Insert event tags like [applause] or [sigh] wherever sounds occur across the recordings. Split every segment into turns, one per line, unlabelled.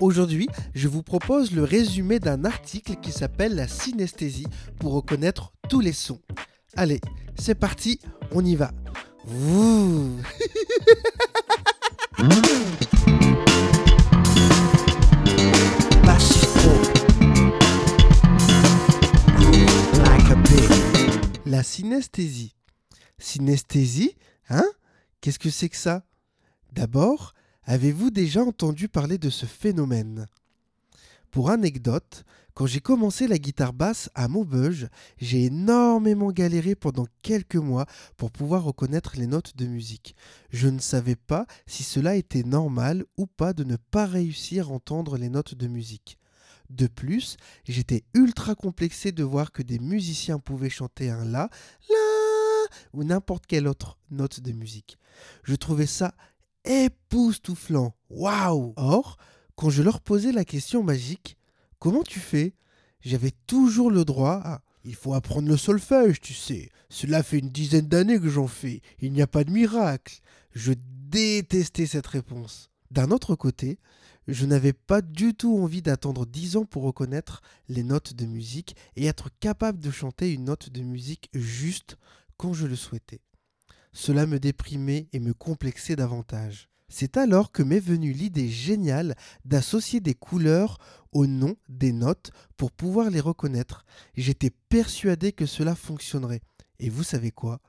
Aujourd'hui, je vous propose le résumé d'un article qui s'appelle La synesthésie pour reconnaître tous les sons. Allez, c'est parti, on y va. La synesthésie. Synesthésie Hein? Qu'est-ce que c'est que ça? D'abord, Avez-vous déjà entendu parler de ce phénomène? Pour anecdote, quand j'ai commencé la guitare basse à Maubeuge, j'ai énormément galéré pendant quelques mois pour pouvoir reconnaître les notes de musique. Je ne savais pas si cela était normal ou pas de ne pas réussir à entendre les notes de musique. De plus, j'étais ultra complexé de voir que des musiciens pouvaient chanter un La, La ou n'importe quelle autre note de musique. Je trouvais ça époustouflant. Waouh Or, quand je leur posais la question magique, comment tu fais? J'avais toujours le droit à il faut apprendre le solfège, tu sais. Cela fait une dizaine d'années que j'en fais. Il n'y a pas de miracle. Je détestais cette réponse. D'un autre côté, je n'avais pas du tout envie d'attendre dix ans pour reconnaître les notes de musique et être capable de chanter une note de musique juste quand je le souhaitais. Cela me déprimait et me complexait davantage. C'est alors que m'est venue l'idée géniale d'associer des couleurs au nom des notes pour pouvoir les reconnaître. J'étais persuadé que cela fonctionnerait. Et vous savez quoi?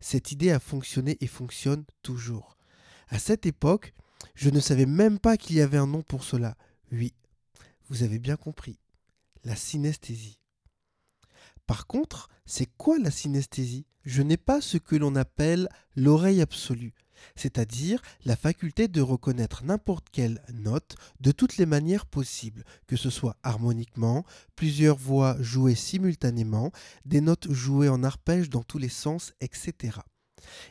Cette idée a fonctionné et fonctionne toujours. À cette époque, je ne savais même pas qu'il y avait un nom pour cela. Oui, vous avez bien compris. La synesthésie. Par contre, c'est quoi la synesthésie? Je n'ai pas ce que l'on appelle l'oreille absolue, c'est-à-dire la faculté de reconnaître n'importe quelle note de toutes les manières possibles, que ce soit harmoniquement, plusieurs voix jouées simultanément, des notes jouées en arpège dans tous les sens, etc.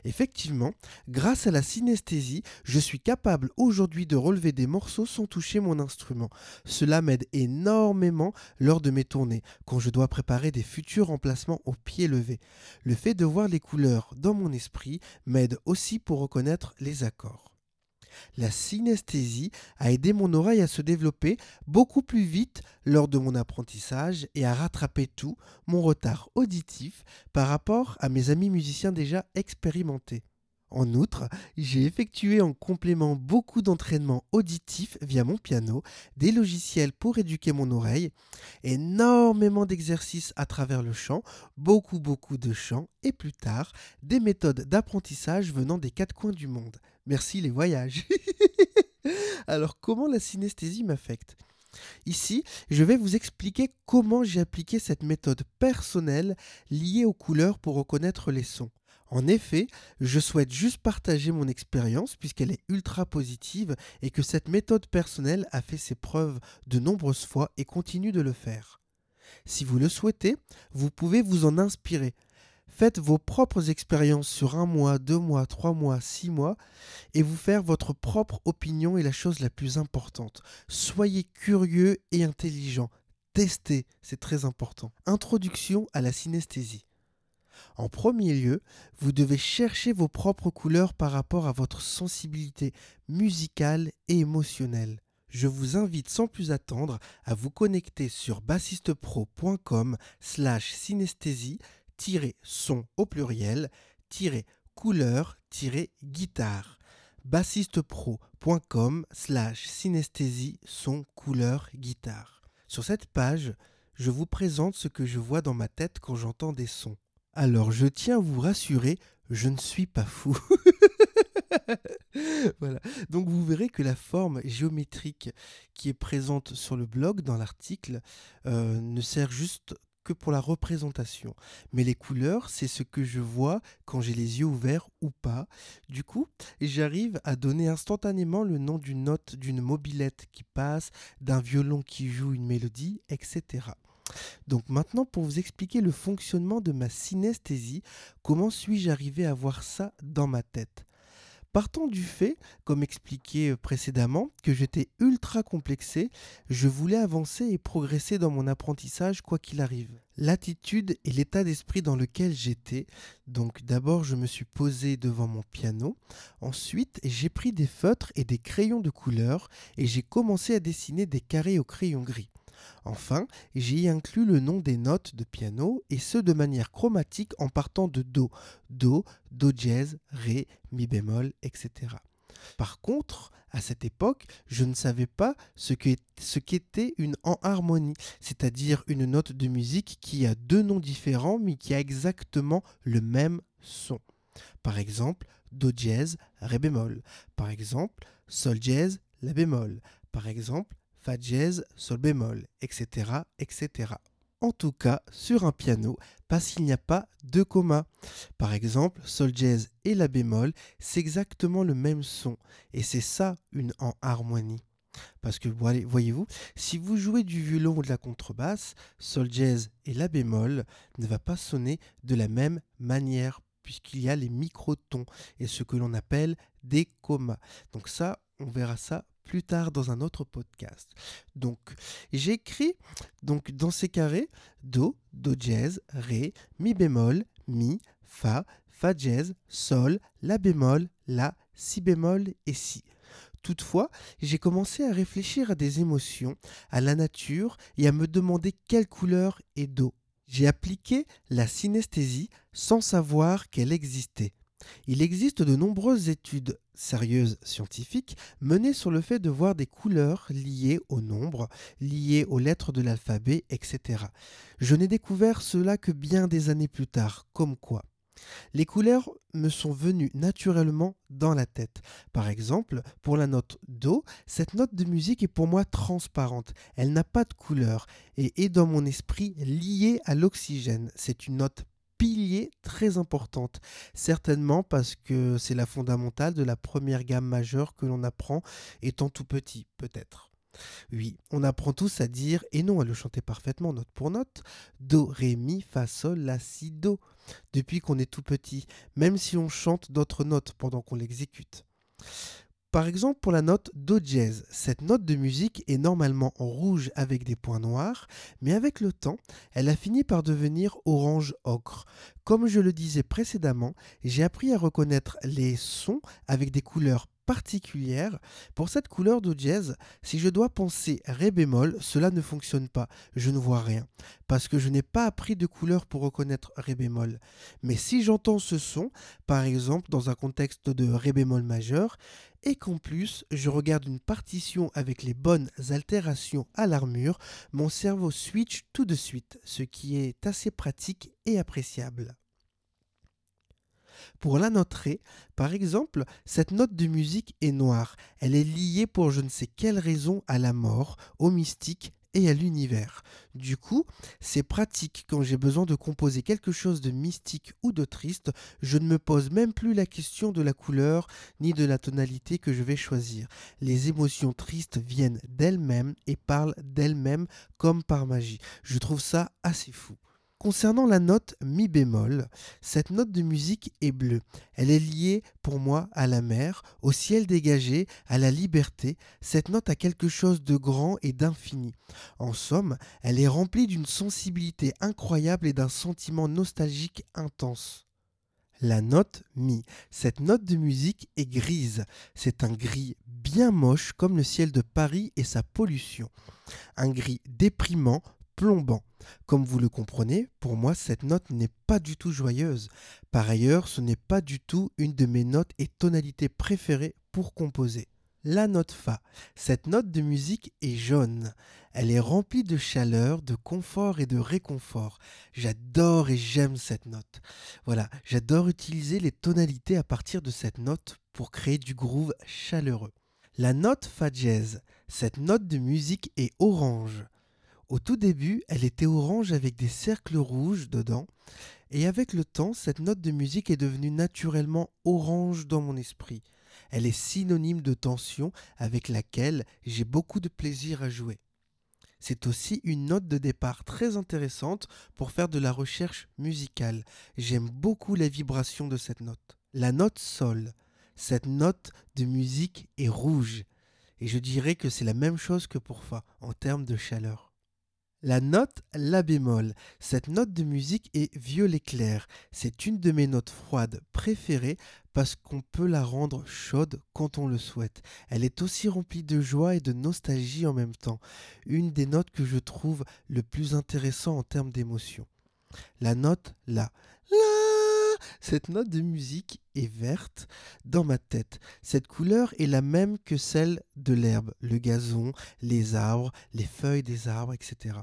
Effectivement, grâce à la synesthésie, je suis capable aujourd'hui de relever des morceaux sans toucher mon instrument. Cela m'aide énormément lors de mes tournées, quand je dois préparer des futurs emplacements au pied levé. Le fait de voir les couleurs dans mon esprit m'aide aussi pour reconnaître les accords. La synesthésie a aidé mon oreille à se développer beaucoup plus vite lors de mon apprentissage et à rattraper tout mon retard auditif par rapport à mes amis musiciens déjà expérimentés. En outre, j'ai effectué en complément beaucoup d'entraînements auditifs via mon piano, des logiciels pour éduquer mon oreille, énormément d'exercices à travers le chant, beaucoup beaucoup de chants et plus tard des méthodes d'apprentissage venant des quatre coins du monde. Merci les voyages. [laughs] Alors comment la synesthésie m'affecte? Ici, je vais vous expliquer comment j'ai appliqué cette méthode personnelle liée aux couleurs pour reconnaître les sons. En effet, je souhaite juste partager mon expérience puisqu'elle est ultra positive et que cette méthode personnelle a fait ses preuves de nombreuses fois et continue de le faire. Si vous le souhaitez, vous pouvez vous en inspirer. Faites vos propres expériences sur un mois, deux mois, trois mois, six mois, et vous faire votre propre opinion est la chose la plus importante. Soyez curieux et intelligent. Testez, c'est très important. Introduction à la synesthésie. En premier lieu, vous devez chercher vos propres couleurs par rapport à votre sensibilité musicale et émotionnelle. Je vous invite sans plus attendre à vous connecter sur bassistepro.com slash synesthésie son au pluriel couleur guitare bassistepro.com slash synesthésie son couleur guitare. Sur cette page, je vous présente ce que je vois dans ma tête quand j'entends des sons. Alors je tiens à vous rassurer, je ne suis pas fou. [laughs] voilà. Donc vous verrez que la forme géométrique qui est présente sur le blog dans l'article euh, ne sert juste que pour la représentation. Mais les couleurs, c'est ce que je vois quand j'ai les yeux ouverts ou pas. Du coup, j'arrive à donner instantanément le nom d'une note d'une mobilette qui passe, d'un violon qui joue une mélodie, etc. Donc maintenant, pour vous expliquer le fonctionnement de ma synesthésie, comment suis-je arrivé à voir ça dans ma tête? Partant du fait, comme expliqué euh, précédemment, que j'étais ultra complexé, je voulais avancer et progresser dans mon apprentissage quoi qu'il arrive. L'attitude et l'état d'esprit dans lequel j'étais, donc d'abord je me suis posé devant mon piano, ensuite j'ai pris des feutres et des crayons de couleur et j'ai commencé à dessiner des carrés au crayon gris. Enfin, j'y inclus le nom des notes de piano et ce de manière chromatique en partant de Do, Do, Do dièse, Ré, Mi bémol, etc. Par contre, à cette époque, je ne savais pas ce qu'était une enharmonie, c'est-à-dire une note de musique qui a deux noms différents mais qui a exactement le même son. Par exemple, Do dièse, Ré bémol. Par exemple, Sol dièse, La bémol. Par exemple, Fa Sol bémol, etc., etc. En tout cas, sur un piano, parce qu'il n'y a pas de comma. Par exemple, Sol dièse et La bémol, c'est exactement le même son. Et c'est ça une en harmonie. Parce que voyez-vous, si vous jouez du violon ou de la contrebasse, Sol dièse et La bémol ne va pas sonner de la même manière puisqu'il y a les microtons et ce que l'on appelle des commas. Donc ça, on verra ça plus tard dans un autre podcast. Donc, j'écris donc dans ces carrés Do, Do dièse, Ré, Mi bémol, Mi, Fa, Fa dièse, Sol, La bémol, La, Si bémol et Si. Toutefois, j'ai commencé à réfléchir à des émotions, à la nature et à me demander quelle couleur est Do. J'ai appliqué la synesthésie sans savoir qu'elle existait. Il existe de nombreuses études sérieuses scientifiques menées sur le fait de voir des couleurs liées au nombre, liées aux lettres de l'alphabet, etc. Je n'ai découvert cela que bien des années plus tard, comme quoi. Les couleurs me sont venues naturellement dans la tête. Par exemple, pour la note Do, cette note de musique est pour moi transparente. Elle n'a pas de couleur et est dans mon esprit liée à l'oxygène. C'est une note pilier très importante. Certainement parce que c'est la fondamentale de la première gamme majeure que l'on apprend étant tout petit, peut-être. Oui, on apprend tous à dire, et non à le chanter parfaitement note pour note, Do, Ré, Mi, Fa, Sol, La, Si, Do, depuis qu'on est tout petit, même si on chante d'autres notes pendant qu'on l'exécute. Par exemple, pour la note Do dièse, cette note de musique est normalement en rouge avec des points noirs, mais avec le temps, elle a fini par devenir orange ocre. Comme je le disais précédemment, j'ai appris à reconnaître les sons avec des couleurs particulière. Pour cette couleur do dièse, si je dois penser ré bémol, cela ne fonctionne pas. Je ne vois rien parce que je n'ai pas appris de couleur pour reconnaître ré bémol. Mais si j'entends ce son, par exemple dans un contexte de ré bémol majeur, et qu'en plus je regarde une partition avec les bonnes altérations à l'armure, mon cerveau switch tout de suite, ce qui est assez pratique et appréciable. Pour la note Ré, par exemple, cette note de musique est noire. Elle est liée pour je ne sais quelle raison à la mort, au mystique et à l'univers. Du coup, c'est pratique quand j'ai besoin de composer quelque chose de mystique ou de triste, je ne me pose même plus la question de la couleur ni de la tonalité que je vais choisir. Les émotions tristes viennent d'elles-mêmes et parlent d'elles-mêmes comme par magie. Je trouve ça assez fou. Concernant la note mi bémol, cette note de musique est bleue. Elle est liée pour moi à la mer, au ciel dégagé, à la liberté. Cette note a quelque chose de grand et d'infini. En somme, elle est remplie d'une sensibilité incroyable et d'un sentiment nostalgique intense. La note mi. Cette note de musique est grise. C'est un gris bien moche comme le ciel de Paris et sa pollution. Un gris déprimant, plombant. Comme vous le comprenez, pour moi, cette note n'est pas du tout joyeuse. Par ailleurs, ce n'est pas du tout une de mes notes et tonalités préférées pour composer. La note Fa. Cette note de musique est jaune. Elle est remplie de chaleur, de confort et de réconfort. J'adore et j'aime cette note. Voilà, j'adore utiliser les tonalités à partir de cette note pour créer du groove chaleureux. La note Fa dièse. Cette note de musique est orange. Au tout début, elle était orange avec des cercles rouges dedans, et avec le temps, cette note de musique est devenue naturellement orange dans mon esprit. Elle est synonyme de tension avec laquelle j'ai beaucoup de plaisir à jouer. C'est aussi une note de départ très intéressante pour faire de la recherche musicale. J'aime beaucoup la vibration de cette note. La note Sol. Cette note de musique est rouge. Et je dirais que c'est la même chose que pour Fa en termes de chaleur. La note La bémol. Cette note de musique est violet clair. C'est une de mes notes froides préférées parce qu'on peut la rendre chaude quand on le souhaite. Elle est aussi remplie de joie et de nostalgie en même temps. Une des notes que je trouve le plus intéressant en termes d'émotion. La note La. La cette note de musique est verte dans ma tête. Cette couleur est la même que celle de l'herbe, le gazon, les arbres, les feuilles des arbres, etc.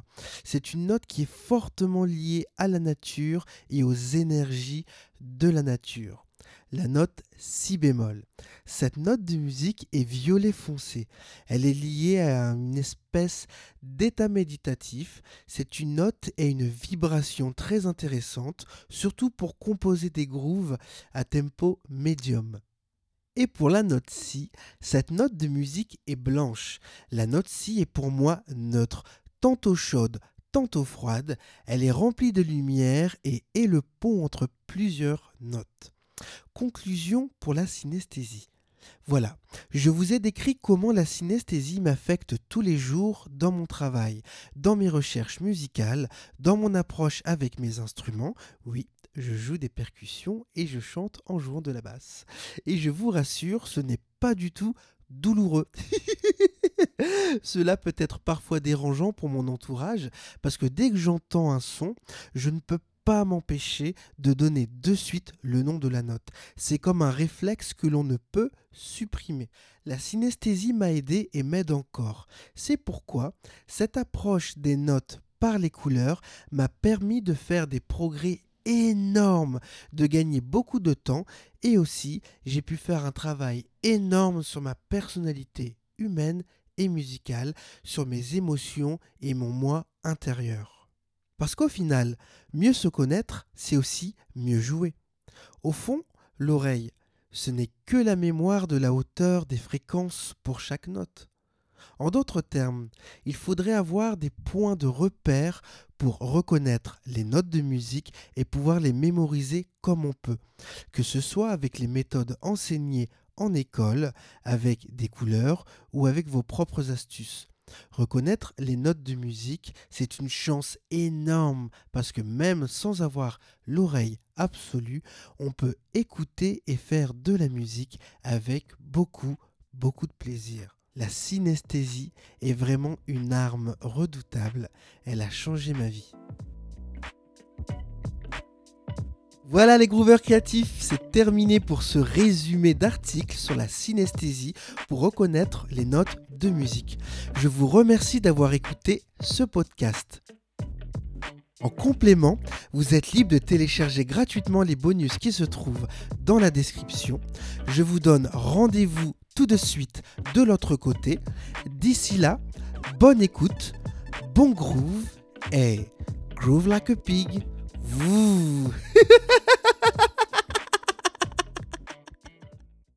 C'est une note qui est fortement liée à la nature et aux énergies de la nature la note si bémol. Cette note de musique est violet foncé. Elle est liée à une espèce d'état méditatif. C'est une note et une vibration très intéressante, surtout pour composer des grooves à tempo médium. Et pour la note si, cette note de musique est blanche. La note si est pour moi neutre, tantôt chaude, tantôt froide. Elle est remplie de lumière et est le pont entre plusieurs notes. Conclusion pour la synesthésie. Voilà, je vous ai décrit comment la synesthésie m'affecte tous les jours dans mon travail, dans mes recherches musicales, dans mon approche avec mes instruments. Oui, je joue des percussions et je chante en jouant de la basse. Et je vous rassure, ce n'est pas du tout douloureux. [laughs] Cela peut être parfois dérangeant pour mon entourage parce que dès que j'entends un son, je ne peux pas m'empêcher de donner de suite le nom de la note. C'est comme un réflexe que l'on ne peut supprimer. La synesthésie m'a aidé et m'aide encore. C'est pourquoi cette approche des notes par les couleurs m'a permis de faire des progrès énormes, de gagner beaucoup de temps et aussi j'ai pu faire un travail énorme sur ma personnalité humaine et musicale, sur mes émotions et mon moi intérieur. Parce qu'au final, mieux se connaître, c'est aussi mieux jouer. Au fond, l'oreille, ce n'est que la mémoire de la hauteur des fréquences pour chaque note. En d'autres termes, il faudrait avoir des points de repère pour reconnaître les notes de musique et pouvoir les mémoriser comme on peut, que ce soit avec les méthodes enseignées en école, avec des couleurs ou avec vos propres astuces. Reconnaître les notes de musique, c'est une chance énorme parce que même sans avoir l'oreille absolue, on peut écouter et faire de la musique avec beaucoup, beaucoup de plaisir. La synesthésie est vraiment une arme redoutable. Elle a changé ma vie. Voilà les grooveurs créatifs, c'est terminé pour ce résumé d'article sur la synesthésie pour reconnaître les notes de musique. Je vous remercie d'avoir écouté ce podcast. En complément, vous êtes libre de télécharger gratuitement les bonus qui se trouvent dans la description. Je vous donne rendez-vous tout de suite de l'autre côté. D'ici là, bonne écoute, bon groove et groove like a pig. Vous [laughs]